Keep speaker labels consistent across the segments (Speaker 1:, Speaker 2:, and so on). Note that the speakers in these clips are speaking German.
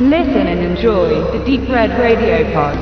Speaker 1: Listen and enjoy the Deep Red Radio Pod.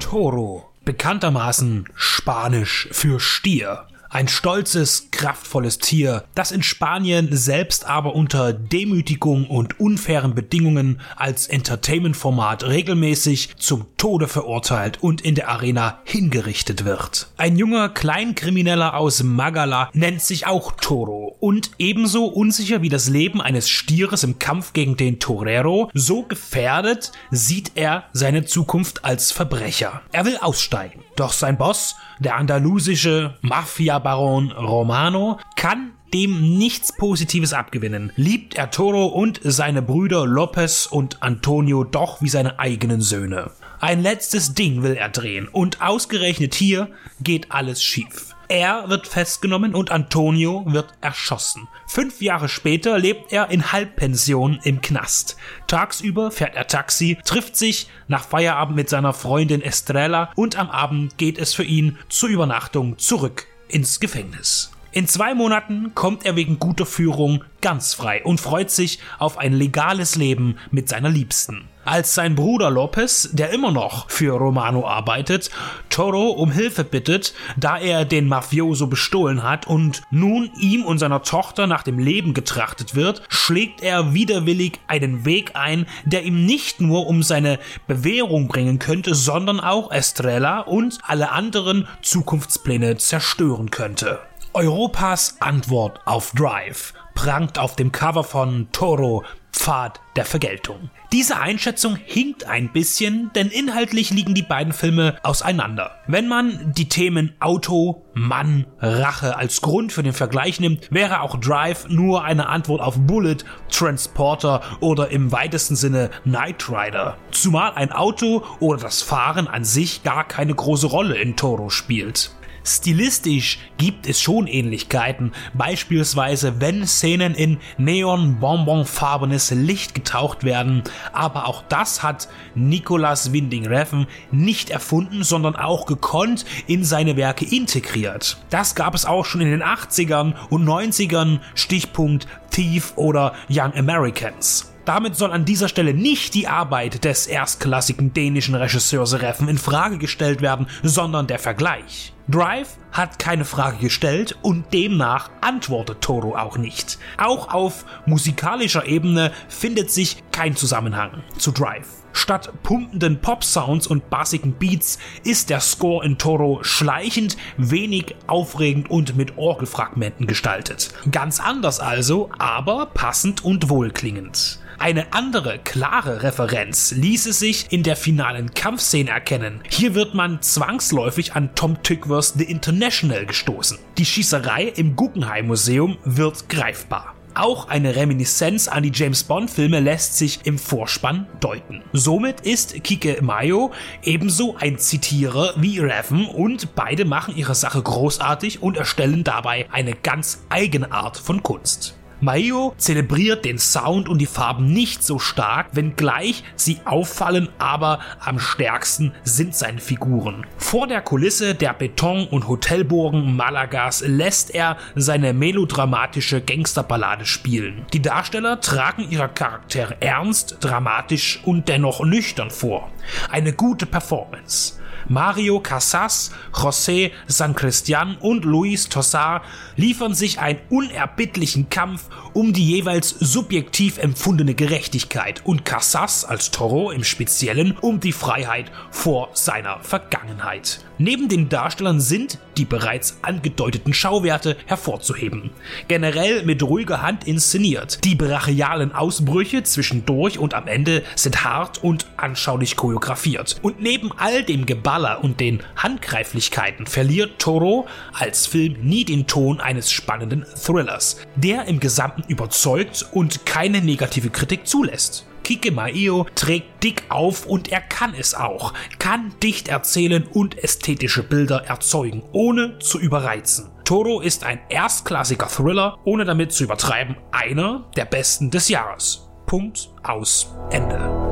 Speaker 2: Toro, bekanntermaßen Spanisch für Stier. Ein stolzes, kraftvolles Tier, das in Spanien selbst aber unter Demütigung und unfairen Bedingungen als Entertainment-Format regelmäßig zum Tode verurteilt und in der Arena hingerichtet wird. Ein junger Kleinkrimineller aus Magala nennt sich auch Toro und ebenso unsicher wie das Leben eines Stieres im Kampf gegen den Torero, so gefährdet sieht er seine Zukunft als Verbrecher. Er will aussteigen. Doch sein Boss, der andalusische Mafia-Baron Romano, kann dem nichts Positives abgewinnen. Liebt er Toro und seine Brüder Lopez und Antonio doch wie seine eigenen Söhne. Ein letztes Ding will er drehen und ausgerechnet hier geht alles schief. Er wird festgenommen und Antonio wird erschossen. Fünf Jahre später lebt er in Halbpension im Knast. Tagsüber fährt er Taxi, trifft sich nach Feierabend mit seiner Freundin Estrella und am Abend geht es für ihn zur Übernachtung zurück ins Gefängnis. In zwei Monaten kommt er wegen guter Führung ganz frei und freut sich auf ein legales Leben mit seiner Liebsten. Als sein Bruder Lopez, der immer noch für Romano arbeitet, Toro um Hilfe bittet, da er den Mafioso bestohlen hat und nun ihm und seiner Tochter nach dem Leben getrachtet wird, schlägt er widerwillig einen Weg ein, der ihm nicht nur um seine Bewährung bringen könnte, sondern auch Estrella und alle anderen Zukunftspläne zerstören könnte. Europas Antwort auf Drive prangt auf dem Cover von Toro Pfad der Vergeltung. Diese Einschätzung hinkt ein bisschen, denn inhaltlich liegen die beiden Filme auseinander. Wenn man die Themen Auto, Mann, Rache als Grund für den Vergleich nimmt, wäre auch Drive nur eine Antwort auf Bullet, Transporter oder im weitesten Sinne Knight Rider. Zumal ein Auto oder das Fahren an sich gar keine große Rolle in Toro spielt. Stilistisch gibt es schon Ähnlichkeiten, beispielsweise wenn Szenen in neon-bonbonfarbenes Licht getaucht werden, aber auch das hat Nicolas Winding Refn nicht erfunden, sondern auch gekonnt in seine Werke integriert. Das gab es auch schon in den 80ern und 90ern, Stichpunkt Thief oder Young Americans. Damit soll an dieser Stelle nicht die Arbeit des erstklassigen dänischen Regisseurs Reffen in Frage gestellt werden, sondern der Vergleich. Drive hat keine Frage gestellt und demnach antwortet Toro auch nicht. Auch auf musikalischer Ebene findet sich kein Zusammenhang zu Drive. Statt pumpenden Pop-Sounds und bassigen Beats ist der Score in Toro schleichend, wenig aufregend und mit Orgelfragmenten gestaltet. Ganz anders also, aber passend und wohlklingend. Eine andere klare Referenz ließe sich in der finalen Kampfszene erkennen. Hier wird man zwangsläufig an Tom Tykwer's The International gestoßen. Die Schießerei im Guggenheim Museum wird greifbar. Auch eine Reminiszenz an die James Bond Filme lässt sich im Vorspann deuten. Somit ist Kike Mayo ebenso ein Zitierer wie Revan und beide machen ihre Sache großartig und erstellen dabei eine ganz eigene Art von Kunst. Maio zelebriert den Sound und die Farben nicht so stark, wenngleich sie auffallen, aber am stärksten sind seine Figuren. Vor der Kulisse der Beton- und Hotelburgen Malagas lässt er seine melodramatische Gangsterballade spielen. Die Darsteller tragen ihre Charaktere ernst, dramatisch und dennoch nüchtern vor. Eine gute Performance. Mario Casas, José San Cristian und Luis Tosar liefern sich einen unerbittlichen Kampf um die jeweils subjektiv empfundene Gerechtigkeit und Casas als Toro im Speziellen um die Freiheit vor seiner Vergangenheit. Neben den Darstellern sind die bereits angedeuteten Schauwerte hervorzuheben. Generell mit ruhiger Hand inszeniert. Die brachialen Ausbrüche zwischendurch und am Ende sind hart und anschaulich choreografiert. Und neben all dem Geballer und den Handgreiflichkeiten verliert Toro als Film nie den Ton eines spannenden Thrillers, der im Gesamten überzeugt und keine negative Kritik zulässt. Kike Maio trägt dick auf und er kann es auch, kann dicht erzählen und ästhetische Bilder erzeugen, ohne zu überreizen. Toro ist ein erstklassiger Thriller, ohne damit zu übertreiben, einer der besten des Jahres. Punkt aus Ende.